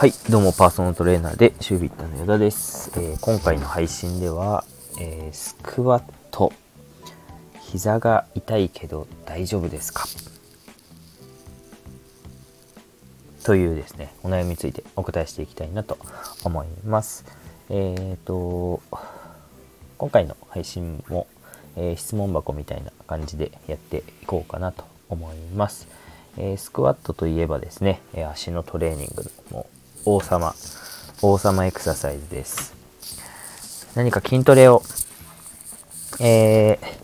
はい、どうもパーソナルトレーナーでシュービットの与田です、えー今回の配信では、えースクワット。膝が痛いけど大丈夫ですか？というですねお悩みについてお答えしていきたいなと思います。えっ、と今回の配信も、え質問箱みたいな感じでやっていこうかなと思います、えスクワットといえばですね、足のトレーニングの王様。王様エクササイズです。何か筋トレを、えー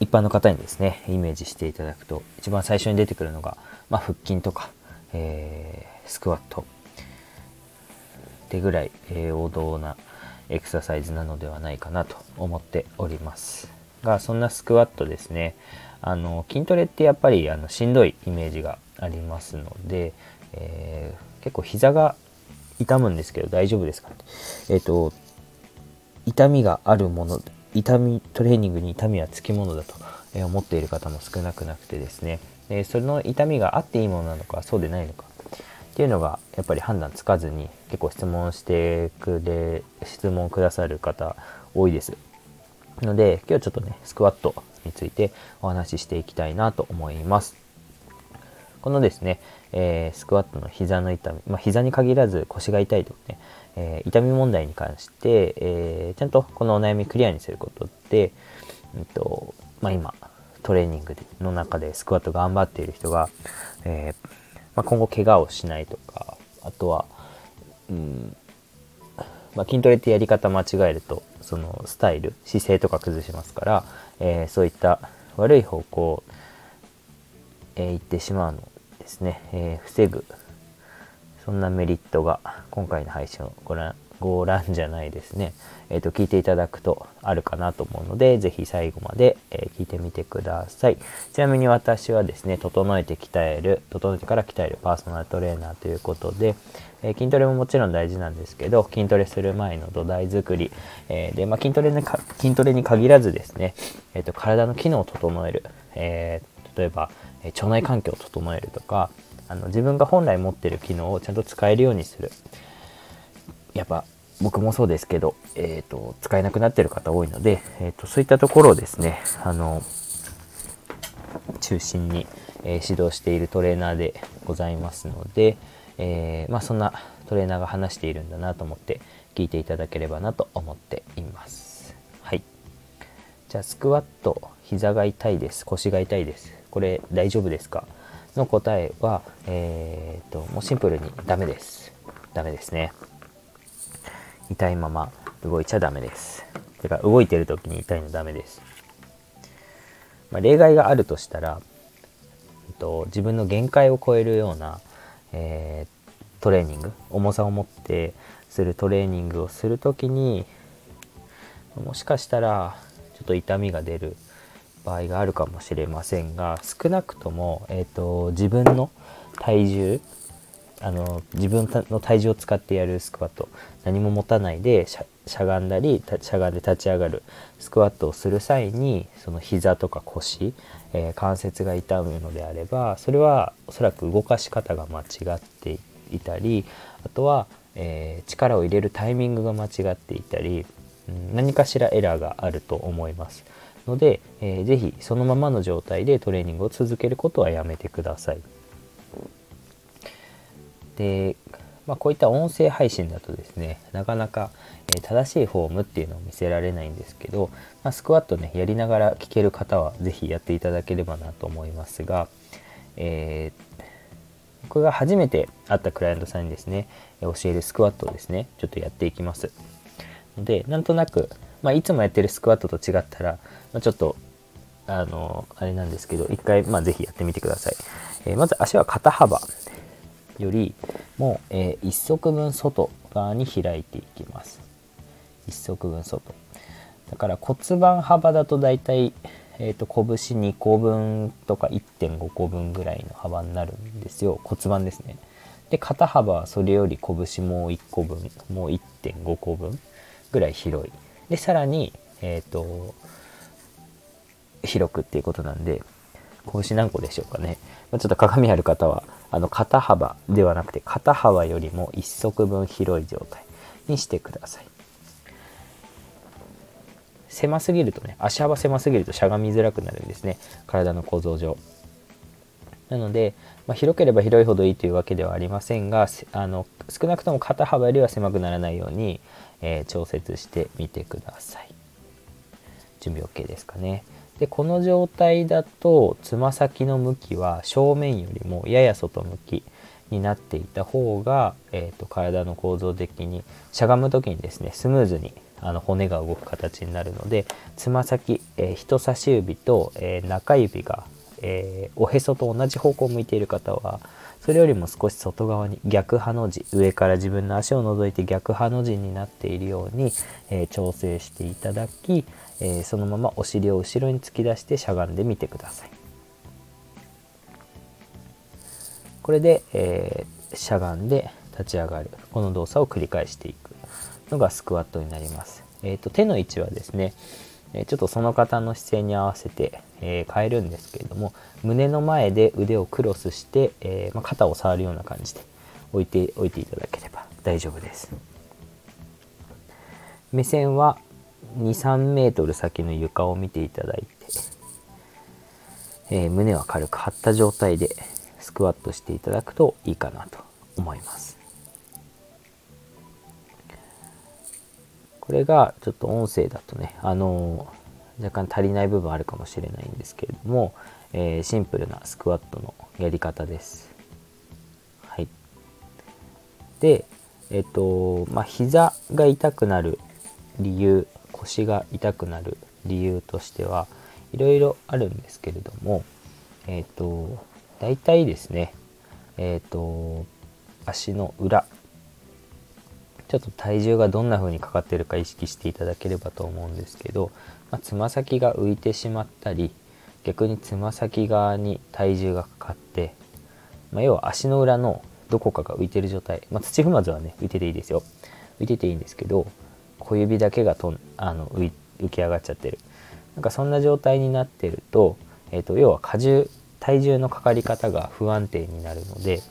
一般の方にですねイメージしていただくと一番最初に出てくるのが、まあ、腹筋とか、えースクワット。ってぐらい、えー王道なエクササイズなのではないかなと思っております。がそんなスクワットですね。あの筋トレってやっぱりあのしんどいイメージがありますので、えー結構膝が痛むんですけど大丈夫ですかって。えっ、と痛みがあるもの痛みトレーニングに痛みはつきものだと思っている方も少なくなくてですね、えーその痛みがあっていいものなのかそうでないのか。っていうのがやっぱり判断つかずに結構質問してくれ質問くださる方多いです。ので今日ちょっとねスクワットについてお話ししていきたいなと思います。このですね、えースクワットの膝の痛み、まあ、膝に限らず腰が痛いとかね、えー痛み問題に関して、えーちゃんとこのお悩みクリアにすることで、うんとまあ、今トレーニングの中でスクワット頑張っている人が、えまあ、今後怪我をしないとかあとは、うんま、筋トレってやり方間違えるとそのスタイル姿勢とか崩しますから、えそういった悪い方向えー行ってしまうのですね、えー防ぐ。そんなメリットが今回の配信をご覧ご覧じゃないですね、えー、と聞いていただくとあるかなと思うのでぜひ最後まで、え聞いてみてください。ちなみに私はですね整えて鍛える整えてから鍛えるパーソナルトレーナーということで、え筋トレももちろん大事なんですけど筋トレする前の土台作り、えで、まあ、筋トレに筋トレに限らずですね、えー、と体の機能を整える、えー例えば、え腸内環境を整えるとかあの自分が本来持ってる機能をちゃんと使えるようにする。やっぱ僕もそうですけど、えー、と使えなくなってる方多いので、えー、とそういったところをですねあの中心に、えー指導しているトレーナーでございますので、えーまあ、そんなトレーナーが話しているんだなと思って聞いていただければなと思っています。はい。じゃあスクワット膝が痛いです。腰が痛いです。これ大丈夫ですか？の答えはえー、ともうシンプルにダメです。ダメですね。痛いまま動いちゃダメです。てか動いてる時に痛いのダメです、まあ、例外があるとしたらえっと自分の限界を超えるような、えートレーニング重さを持ってするトレーニングをする時にもしかしたらちょっと痛みが出る場合があるかもしれませんが少なくとも、えー、と自分の体重あの自分の体重を使ってやるスクワット何も持たないでしゃがんだりしゃがんで立ち上がるスクワットをする際にその膝とか腰、えー関節が痛むのであればそれはおそらく動かし方が間違っていたりあとは、えー力を入れるタイミングが間違っていたり、何かしらエラーがあると思います。ので、えーぜひそのままの状態でトレーニングを続けることはやめてください。で、まあ、こういった音声配信だとですねなかなか、え正しいフォームっていうのを見せられないんですけど、まあ、スクワットねやりながら聞ける方は是非やっていただければなと思いますが、えー僕が初めて会ったクライアントさんにですね教えるスクワットをですねちょっとやっていきますのでなんとなく、まあ、いつもやってるスクワットと違ったら、まあ、ちょっとあのあれなんですけど一回、まあ、ぜひやってみてください、えーまず足は肩幅よりも、えー一足分外側に開いていきます。一足分外。だから骨盤幅だと大体、えー、と拳2個分とか1.5個分ぐらいの幅になるんですよ。骨盤ですね。で肩幅はそれより拳もう1個分もう1.5個分ぐらい広い。でさらにえっ、と広くっていうことなんで拳何個でしょうかね、まあ、ちょっと鏡ある方はあの肩幅ではなくて肩幅よりも1足分広い状態にしてください。狭すぎるとね足幅狭すぎるとしゃがみづらくなるんですね。体の構造上。なので、まあ、広ければ広いほどいいというわけではありませんがあの少なくとも肩幅よりは狭くならないように、えー、調節してみてください。準備 OK ですかね。でこの状態だとつま先の向きは正面よりもやや外向きになっていた方が、えーと、体の構造的にしゃがむ時にですねスムーズにあの骨が動く形になるのでつま先、えー、人差し指と、えー、中指が、え、おへそと同じ方向を向いている方はそれよりも少し外側に逆ハの字上から自分の足を覗いて逆ハの字になっているように、え調整していただき、えそのままお尻を後ろに突き出してしゃがんでみてください。これで、えしゃがんで立ち上がるこの動作を繰り返していくのがスクワットになります。えーと、手の位置はですねちょっとその方の姿勢に合わせて、え、変えるんですけれども胸の前で腕をクロスして、え、ま、肩を触るような感じで置いておいていただければ大丈夫です。目線は23メートル先の床を見ていただいて、え、胸は軽く張った状態でスクワットしていただくといいかなと思います。これがちょっと音声だとね、あの、若干足りない部分あるかもしれないんですけれども、えー、シンプルなスクワットのやり方です。はい。で、えっ、と、まあ、膝が痛くなる理由、腰が痛くなる理由としては、いろいろあるんですけれども、えっ、と、大体ですね、えっ、と、足の裏ちょっと体重がどんな風にかかってるか意識していただければと思うんですけどまつま先が浮いてしまったり逆につま先側に体重がかかって、まあ、要は足の裏のどこかが浮いてる状態、まあ、土踏まずはね浮いてていいですよ。浮いてていいんですけど小指だけがとんあの浮き上がっちゃってる。なんかそんな状態になってると,、えーと、要は荷重体重のかかり方が不安定になるので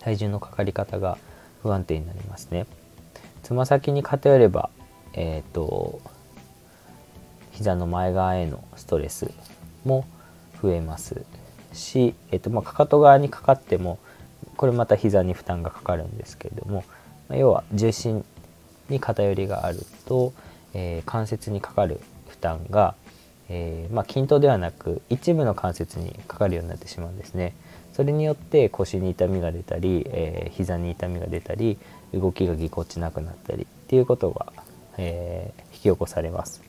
体重のかかり方が不安定になりますね。つま先に偏れば、えっ、ー、と膝の前側へのストレスも増えますし、えーとまあ、かかと側にかかってもこれまた膝に負担がかかるんですけれども、まあ、要は重心に偏りがあると、えー、関節にかかる負担が、えー、まあ、均等ではなく一部の関節にかかるようになってしまうんですね。それによって腰に痛みが出たり、えー、膝に痛みが出たり動きがぎこちなくなったりっていうことが、えー、引き起こされます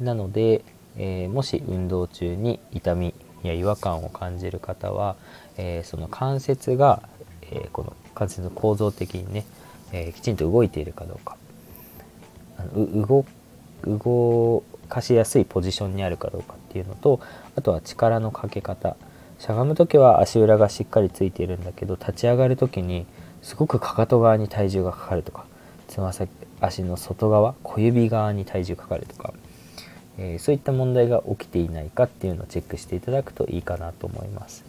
なので、えー、もし運動中に痛みや違和感を感じる方は、えー、その関節が、えこの関節の構造的にね、えきちんと動いているかどうかあの動動かしやすいポジションにあるかどうかっていうのとあとは力のかけ方。しゃがむ時は足裏がしっかりついているんだけど立ち上がる時にすごくかかと側に体重がかかるとかつま先足の外側小指側に体重かかるとか、えー、そういった問題が起きていないかっていうのをチェックしていただくといいかなと思います。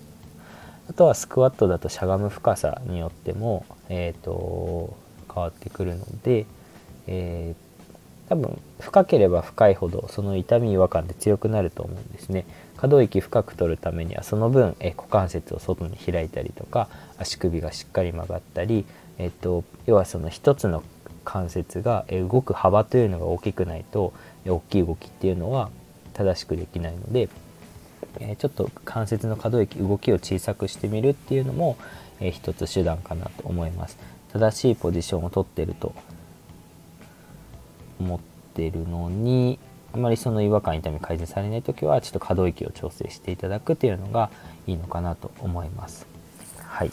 あとはスクワットだとしゃがむ深さによっても、えーと、変わってくるので、えー多分深ければ深いほどその痛み違和感って強くなると思うんですね。可動域深く取るためにはその分え股関節を外に開いたりとか足首がしっかり曲がったり、えっと、要はその一つの関節が動く幅というのが大きくないと大きい動きっていうのは正しくできないので、ちょっと関節の可動域動きを小さくしてみるっていうのも、一つ手段かなと思います。正しいポジションをとってると思ってるのにあまりその違和感痛み改善されない時はちょっと可動域を調整していただくっていうのがいいのかなと思います。はい、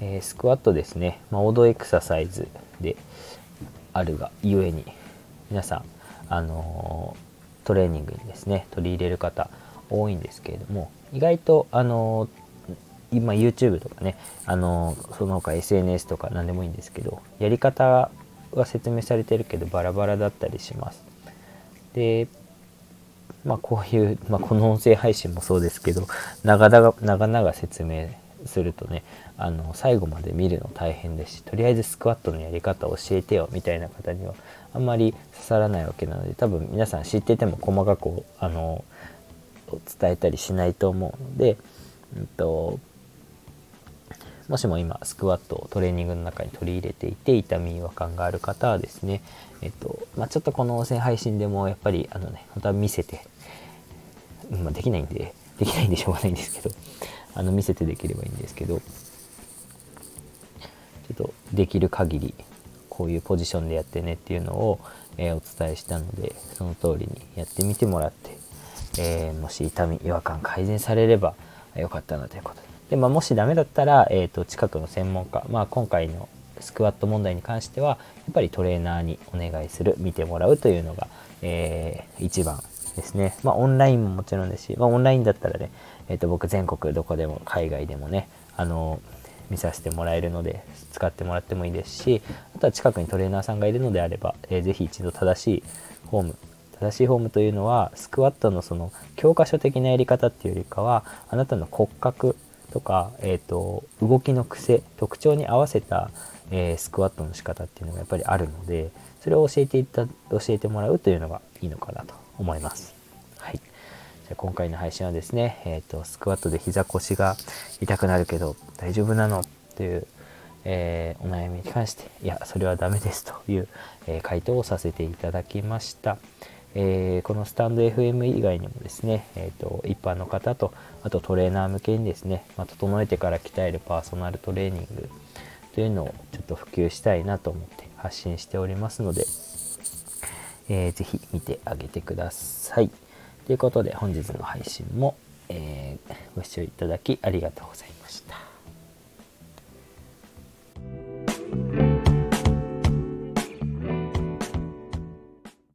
えー、スクワットですね、まあ、オードエクササイズであるがゆえに皆さんあのー、トレーニングにですね取り入れる方多いんですけれども意外とあのー、今 YouTube とかね、あのその他 SNS とか何でもいいんですけどやり方は説明されてるけどバラバラだったりします。でまあ、こういう、まあ、この音声配信もそうですけど長々長々説明するとねあの最後まで見るの大変ですしとりあえずスクワットのやり方を教えてよみたいな方にはあんまり刺さらないわけなので多分皆さん知ってても細かくあの伝えたりしないと思うので、うんと、もしも今スクワットをトレーニングの中に取り入れていて痛み違和感がある方はですね、えっとまあ、ちょっとこの音声配信でもやっぱりあのね本当は見せて、まあ、できないんでできないんでしょうがないんですけどあの見せてできればいいんですけどちょっとできる限りこういうポジションでやってねっていうのを、えー、お伝えしたのでその通りにやってみてもらって、えー、もし痛み違和感改善されればよかったなということで。で、まあ、もしダメだったら、えーと、近くの専門家、まあ、今回のスクワット問題に関してはやっぱりトレーナーにお願いする見てもらうというのが、えー、一番ですね。まあ、オンラインももちろんですし、まあ、オンラインだったらね、えっ、ー、と、僕全国どこでも海外でもね、あの、見させてもらえるので、使ってもらってもいいですし、あとは近くにトレーナーさんがいるのであれば、えー、ぜひ一度正しいフォーム、正しいフォームというのは、スクワットのその教科書的なやり方っていうよりかは、あなたの骨格とか、え、ー、と、動きの癖、特徴に合わせた、えー、スクワットの仕方っていうのがやっぱりあるので、それを教えていた、教えてもらうというのがいいのかなと思います。はい。じゃあ今回の配信はですね、え、ー、と、スクワットで膝腰が痛くなるけど大丈夫なのっていう、えー、お悩みに関して、いや、それはダメですという、えー、回答をさせていただきました。えー、このスタンド FM 以外にもですね、えーと、一般の方とあとトレーナー向けにですね、まあ、整えてから鍛えるパーソナルトレーニングというのをちょっと普及したいなと思って発信しておりますので、えー、ぜひ見てあげてください。ということで本日の配信も、えー、ご視聴いただきありがとうございました。